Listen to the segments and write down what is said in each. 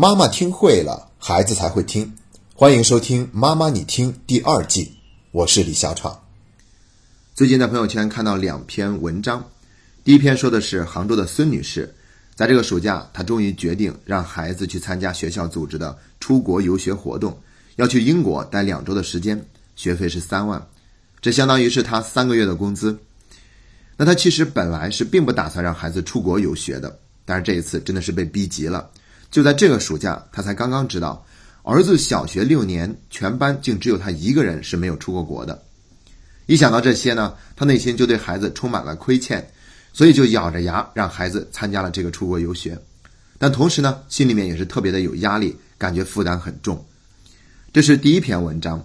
妈妈听会了，孩子才会听。欢迎收听《妈妈你听》第二季，我是李小闯。最近在朋友圈看到两篇文章，第一篇说的是杭州的孙女士，在这个暑假，她终于决定让孩子去参加学校组织的出国游学活动，要去英国待两周的时间，学费是三万，这相当于是她三个月的工资。那她其实本来是并不打算让孩子出国游学的，但是这一次真的是被逼急了。就在这个暑假，他才刚刚知道，儿子小学六年，全班竟只有他一个人是没有出过国的。一想到这些呢，他内心就对孩子充满了亏欠，所以就咬着牙让孩子参加了这个出国游学。但同时呢，心里面也是特别的有压力，感觉负担很重。这是第一篇文章。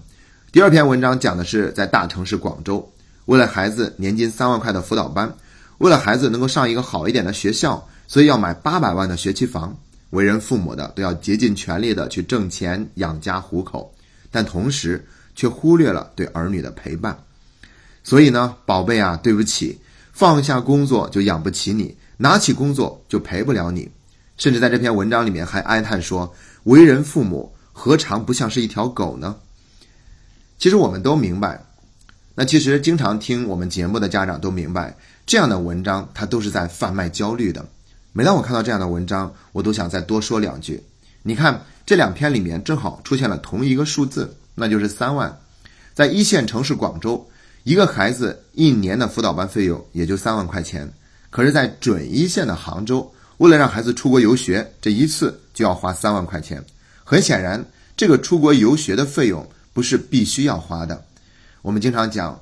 第二篇文章讲的是在大城市广州，为了孩子年金三万块的辅导班，为了孩子能够上一个好一点的学校，所以要买八百万的学区房。为人父母的都要竭尽全力的去挣钱养家糊口，但同时却忽略了对儿女的陪伴。所以呢，宝贝啊，对不起，放下工作就养不起你，拿起工作就陪不了你。甚至在这篇文章里面还哀叹说：“为人父母何尝不像是一条狗呢？”其实我们都明白，那其实经常听我们节目的家长都明白，这样的文章它都是在贩卖焦虑的。每当我看到这样的文章，我都想再多说两句。你看这两篇里面正好出现了同一个数字，那就是三万。在一线城市广州，一个孩子一年的辅导班费用也就三万块钱。可是，在准一线的杭州，为了让孩子出国游学，这一次就要花三万块钱。很显然，这个出国游学的费用不是必须要花的。我们经常讲，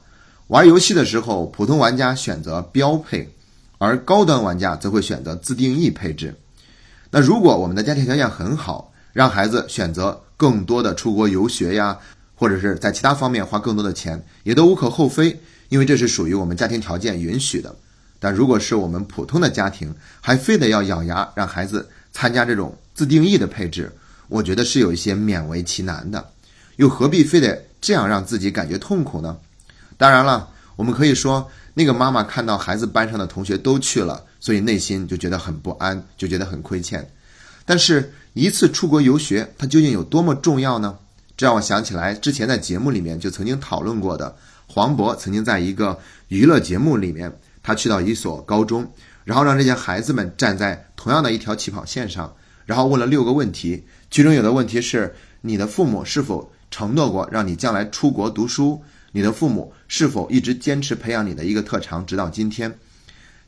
玩游戏的时候，普通玩家选择标配。而高端玩家则会选择自定义配置。那如果我们的家庭条件很好，让孩子选择更多的出国游学呀，或者是在其他方面花更多的钱，也都无可厚非，因为这是属于我们家庭条件允许的。但如果是我们普通的家庭，还非得要咬牙让孩子参加这种自定义的配置，我觉得是有一些勉为其难的。又何必非得这样让自己感觉痛苦呢？当然了，我们可以说。那个妈妈看到孩子班上的同学都去了，所以内心就觉得很不安，就觉得很亏欠。但是，一次出国游学，它究竟有多么重要呢？这让我想起来之前在节目里面就曾经讨论过的，黄渤曾经在一个娱乐节目里面，他去到一所高中，然后让这些孩子们站在同样的一条起跑线上，然后问了六个问题，其中有的问题是：你的父母是否承诺过让你将来出国读书？你的父母是否一直坚持培养你的一个特长，直到今天？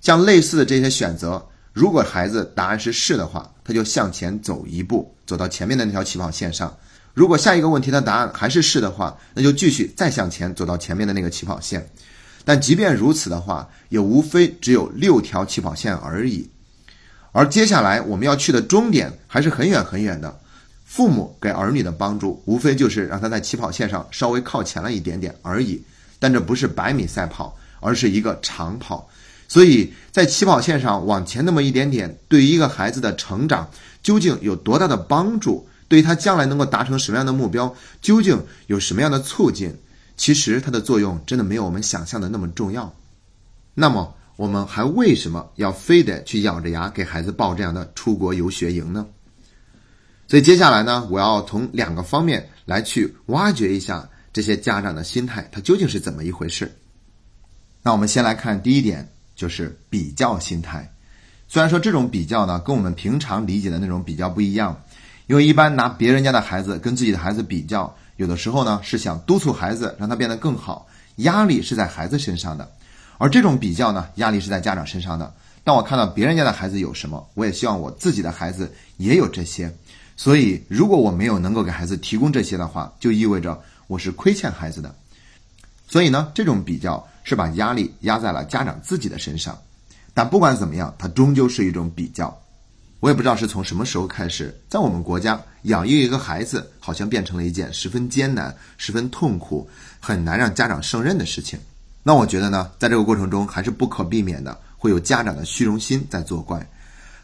像类似的这些选择，如果孩子答案是是的话，他就向前走一步，走到前面的那条起跑线上；如果下一个问题的答案还是是的话，那就继续再向前走到前面的那个起跑线。但即便如此的话，也无非只有六条起跑线而已。而接下来我们要去的终点还是很远很远的。父母给儿女的帮助，无非就是让他在起跑线上稍微靠前了一点点而已。但这不是百米赛跑，而是一个长跑。所以在起跑线上往前那么一点点，对于一个孩子的成长究竟有多大的帮助？对于他将来能够达成什么样的目标，究竟有什么样的促进？其实它的作用真的没有我们想象的那么重要。那么我们还为什么要非得去咬着牙给孩子报这样的出国游学营呢？所以接下来呢，我要从两个方面来去挖掘一下这些家长的心态，它究竟是怎么一回事。那我们先来看第一点，就是比较心态。虽然说这种比较呢，跟我们平常理解的那种比较不一样，因为一般拿别人家的孩子跟自己的孩子比较，有的时候呢是想督促孩子让他变得更好，压力是在孩子身上的；而这种比较呢，压力是在家长身上的。当我看到别人家的孩子有什么，我也希望我自己的孩子也有这些。所以，如果我没有能够给孩子提供这些的话，就意味着我是亏欠孩子的。所以呢，这种比较是把压力压在了家长自己的身上。但不管怎么样，它终究是一种比较。我也不知道是从什么时候开始，在我们国家养育一个孩子，好像变成了一件十分艰难、十分痛苦、很难让家长胜任的事情。那我觉得呢，在这个过程中，还是不可避免的会有家长的虚荣心在作怪。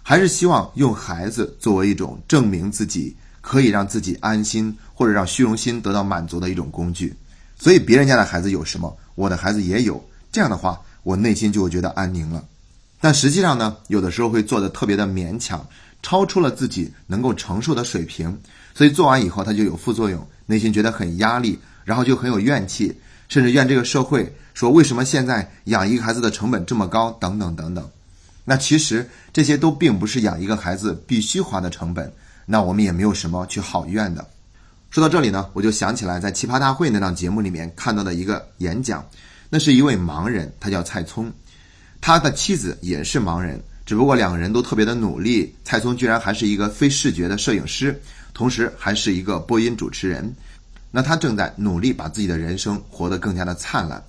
还是希望用孩子作为一种证明自己可以让自己安心，或者让虚荣心得到满足的一种工具。所以别人家的孩子有什么，我的孩子也有。这样的话，我内心就会觉得安宁了。但实际上呢，有的时候会做的特别的勉强，超出了自己能够承受的水平，所以做完以后他就有副作用，内心觉得很压力，然后就很有怨气，甚至怨这个社会，说为什么现在养一个孩子的成本这么高，等等等等。那其实这些都并不是养一个孩子必须花的成本，那我们也没有什么去好怨的。说到这里呢，我就想起来在《奇葩大会》那档节目里面看到的一个演讲，那是一位盲人，他叫蔡聪，他的妻子也是盲人，只不过两个人都特别的努力，蔡聪居然还是一个非视觉的摄影师，同时还是一个播音主持人，那他正在努力把自己的人生活得更加的灿烂。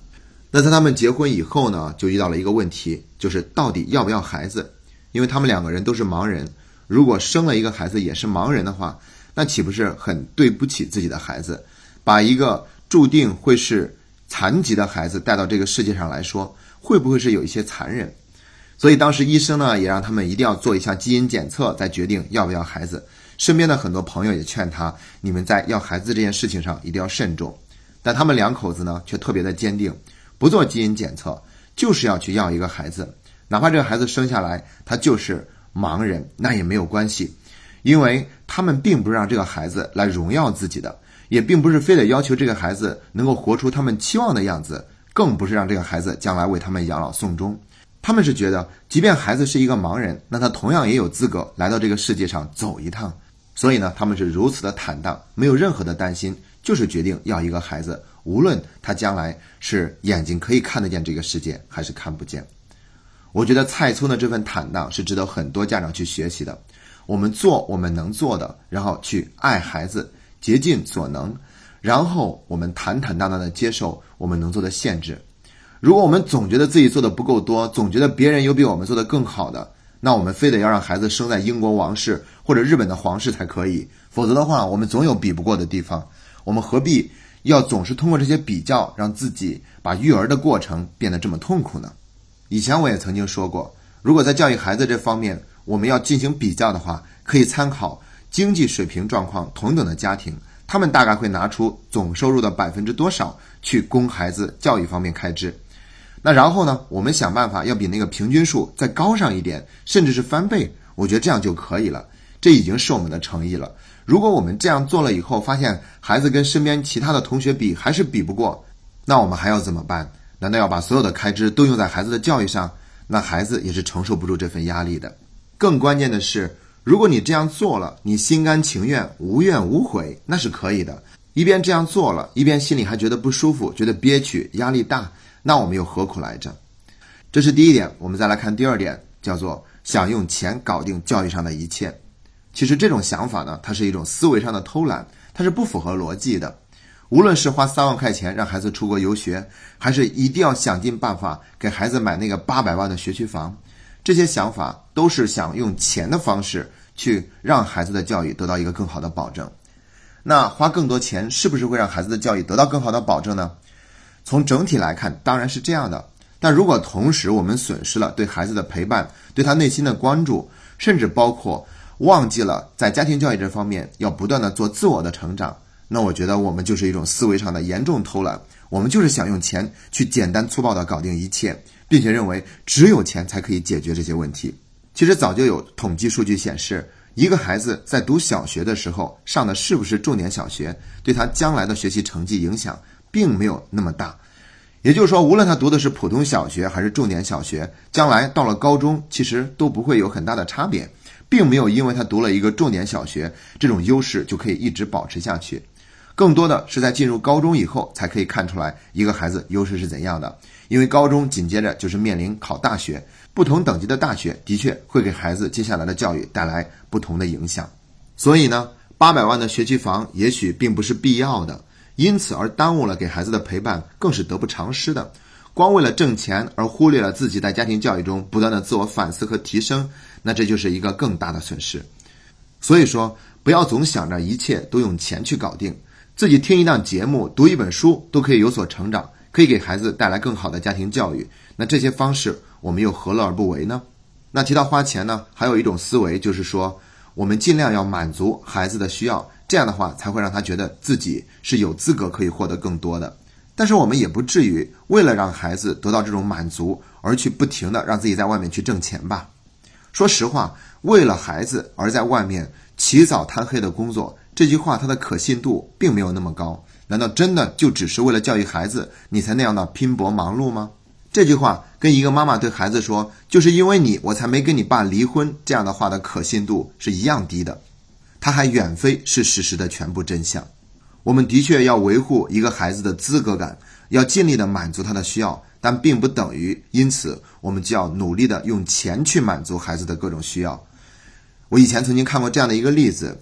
那在他们结婚以后呢，就遇到了一个问题，就是到底要不要孩子？因为他们两个人都是盲人，如果生了一个孩子也是盲人的话，那岂不是很对不起自己的孩子？把一个注定会是残疾的孩子带到这个世界上来说，会不会是有一些残忍？所以当时医生呢，也让他们一定要做一下基因检测，再决定要不要孩子。身边的很多朋友也劝他，你们在要孩子这件事情上一定要慎重。但他们两口子呢，却特别的坚定。不做基因检测，就是要去要一个孩子，哪怕这个孩子生下来他就是盲人，那也没有关系，因为他们并不是让这个孩子来荣耀自己的，也并不是非得要求这个孩子能够活出他们期望的样子，更不是让这个孩子将来为他们养老送终。他们是觉得，即便孩子是一个盲人，那他同样也有资格来到这个世界上走一趟。所以呢，他们是如此的坦荡，没有任何的担心，就是决定要一个孩子。无论他将来是眼睛可以看得见这个世界，还是看不见，我觉得蔡聪的这份坦荡是值得很多家长去学习的。我们做我们能做的，然后去爱孩子，竭尽所能，然后我们坦坦荡荡的接受我们能做的限制。如果我们总觉得自己做的不够多，总觉得别人有比我们做的更好的，那我们非得要让孩子生在英国王室或者日本的皇室才可以，否则的话，我们总有比不过的地方。我们何必？要总是通过这些比较，让自己把育儿的过程变得这么痛苦呢？以前我也曾经说过，如果在教育孩子这方面我们要进行比较的话，可以参考经济水平状况同等的家庭，他们大概会拿出总收入的百分之多少去供孩子教育方面开支。那然后呢，我们想办法要比那个平均数再高上一点，甚至是翻倍，我觉得这样就可以了。这已经是我们的诚意了。如果我们这样做了以后，发现孩子跟身边其他的同学比还是比不过，那我们还要怎么办？难道要把所有的开支都用在孩子的教育上？那孩子也是承受不住这份压力的。更关键的是，如果你这样做了，你心甘情愿、无怨无悔，那是可以的。一边这样做了，一边心里还觉得不舒服、觉得憋屈、压力大，那我们又何苦来着？这是第一点。我们再来看第二点，叫做想用钱搞定教育上的一切。其实这种想法呢，它是一种思维上的偷懒，它是不符合逻辑的。无论是花三万块钱让孩子出国游学，还是一定要想尽办法给孩子买那个八百万的学区房，这些想法都是想用钱的方式去让孩子的教育得到一个更好的保证。那花更多钱是不是会让孩子的教育得到更好的保证呢？从整体来看，当然是这样的。但如果同时我们损失了对孩子的陪伴、对他内心的关注，甚至包括。忘记了在家庭教育这方面要不断的做自我的成长，那我觉得我们就是一种思维上的严重偷懒，我们就是想用钱去简单粗暴的搞定一切，并且认为只有钱才可以解决这些问题。其实早就有统计数据显示，一个孩子在读小学的时候上的是不是重点小学，对他将来的学习成绩影响并没有那么大。也就是说，无论他读的是普通小学还是重点小学，将来到了高中，其实都不会有很大的差别。并没有因为他读了一个重点小学，这种优势就可以一直保持下去。更多的是在进入高中以后，才可以看出来一个孩子优势是怎样的。因为高中紧接着就是面临考大学，不同等级的大学的确会给孩子接下来的教育带来不同的影响。所以呢，八百万的学区房也许并不是必要的，因此而耽误了给孩子的陪伴，更是得不偿失的。光为了挣钱而忽略了自己在家庭教育中不断的自我反思和提升，那这就是一个更大的损失。所以说，不要总想着一切都用钱去搞定，自己听一档节目、读一本书都可以有所成长，可以给孩子带来更好的家庭教育。那这些方式，我们又何乐而不为呢？那提到花钱呢，还有一种思维就是说，我们尽量要满足孩子的需要，这样的话才会让他觉得自己是有资格可以获得更多的。但是我们也不至于为了让孩子得到这种满足而去不停的让自己在外面去挣钱吧。说实话，为了孩子而在外面起早贪黑的工作，这句话它的可信度并没有那么高。难道真的就只是为了教育孩子，你才那样的拼搏忙碌吗？这句话跟一个妈妈对孩子说“就是因为你，我才没跟你爸离婚”这样的话的可信度是一样低的。它还远非是事实的全部真相。我们的确要维护一个孩子的资格感，要尽力的满足他的需要，但并不等于因此我们就要努力的用钱去满足孩子的各种需要。我以前曾经看过这样的一个例子：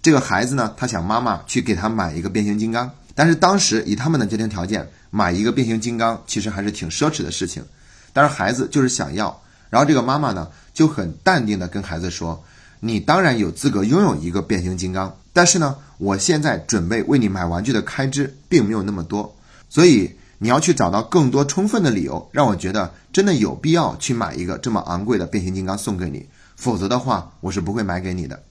这个孩子呢，他想妈妈去给他买一个变形金刚，但是当时以他们的家庭条件。买一个变形金刚其实还是挺奢侈的事情，但是孩子就是想要，然后这个妈妈呢就很淡定的跟孩子说：“你当然有资格拥有一个变形金刚，但是呢，我现在准备为你买玩具的开支并没有那么多，所以你要去找到更多充分的理由，让我觉得真的有必要去买一个这么昂贵的变形金刚送给你，否则的话我是不会买给你的。”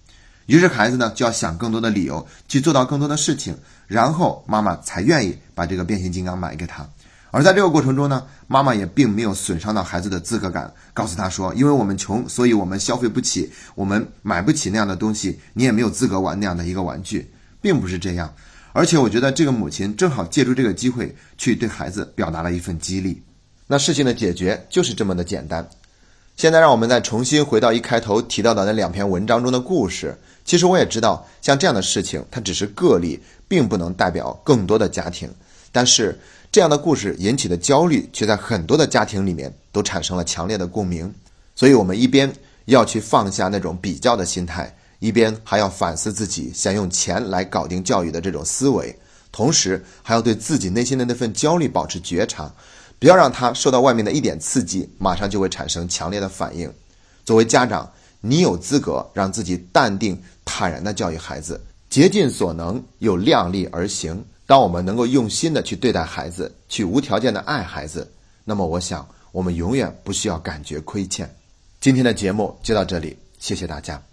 于是孩子呢就要想更多的理由去做到更多的事情，然后妈妈才愿意把这个变形金刚买给他。而在这个过程中呢，妈妈也并没有损伤到孩子的资格感，告诉他说：“因为我们穷，所以我们消费不起，我们买不起那样的东西，你也没有资格玩那样的一个玩具，并不是这样。”而且我觉得这个母亲正好借助这个机会去对孩子表达了一份激励。那事情的解决就是这么的简单。现在让我们再重新回到一开头提到的那两篇文章中的故事。其实我也知道，像这样的事情，它只是个例，并不能代表更多的家庭。但是，这样的故事引起的焦虑，却在很多的家庭里面都产生了强烈的共鸣。所以，我们一边要去放下那种比较的心态，一边还要反思自己想用钱来搞定教育的这种思维，同时还要对自己内心的那份焦虑保持觉察，不要让他受到外面的一点刺激，马上就会产生强烈的反应。作为家长，你有资格让自己淡定。坦然地教育孩子，竭尽所能又量力而行。当我们能够用心地去对待孩子，去无条件地爱孩子，那么我想，我们永远不需要感觉亏欠。今天的节目就到这里，谢谢大家。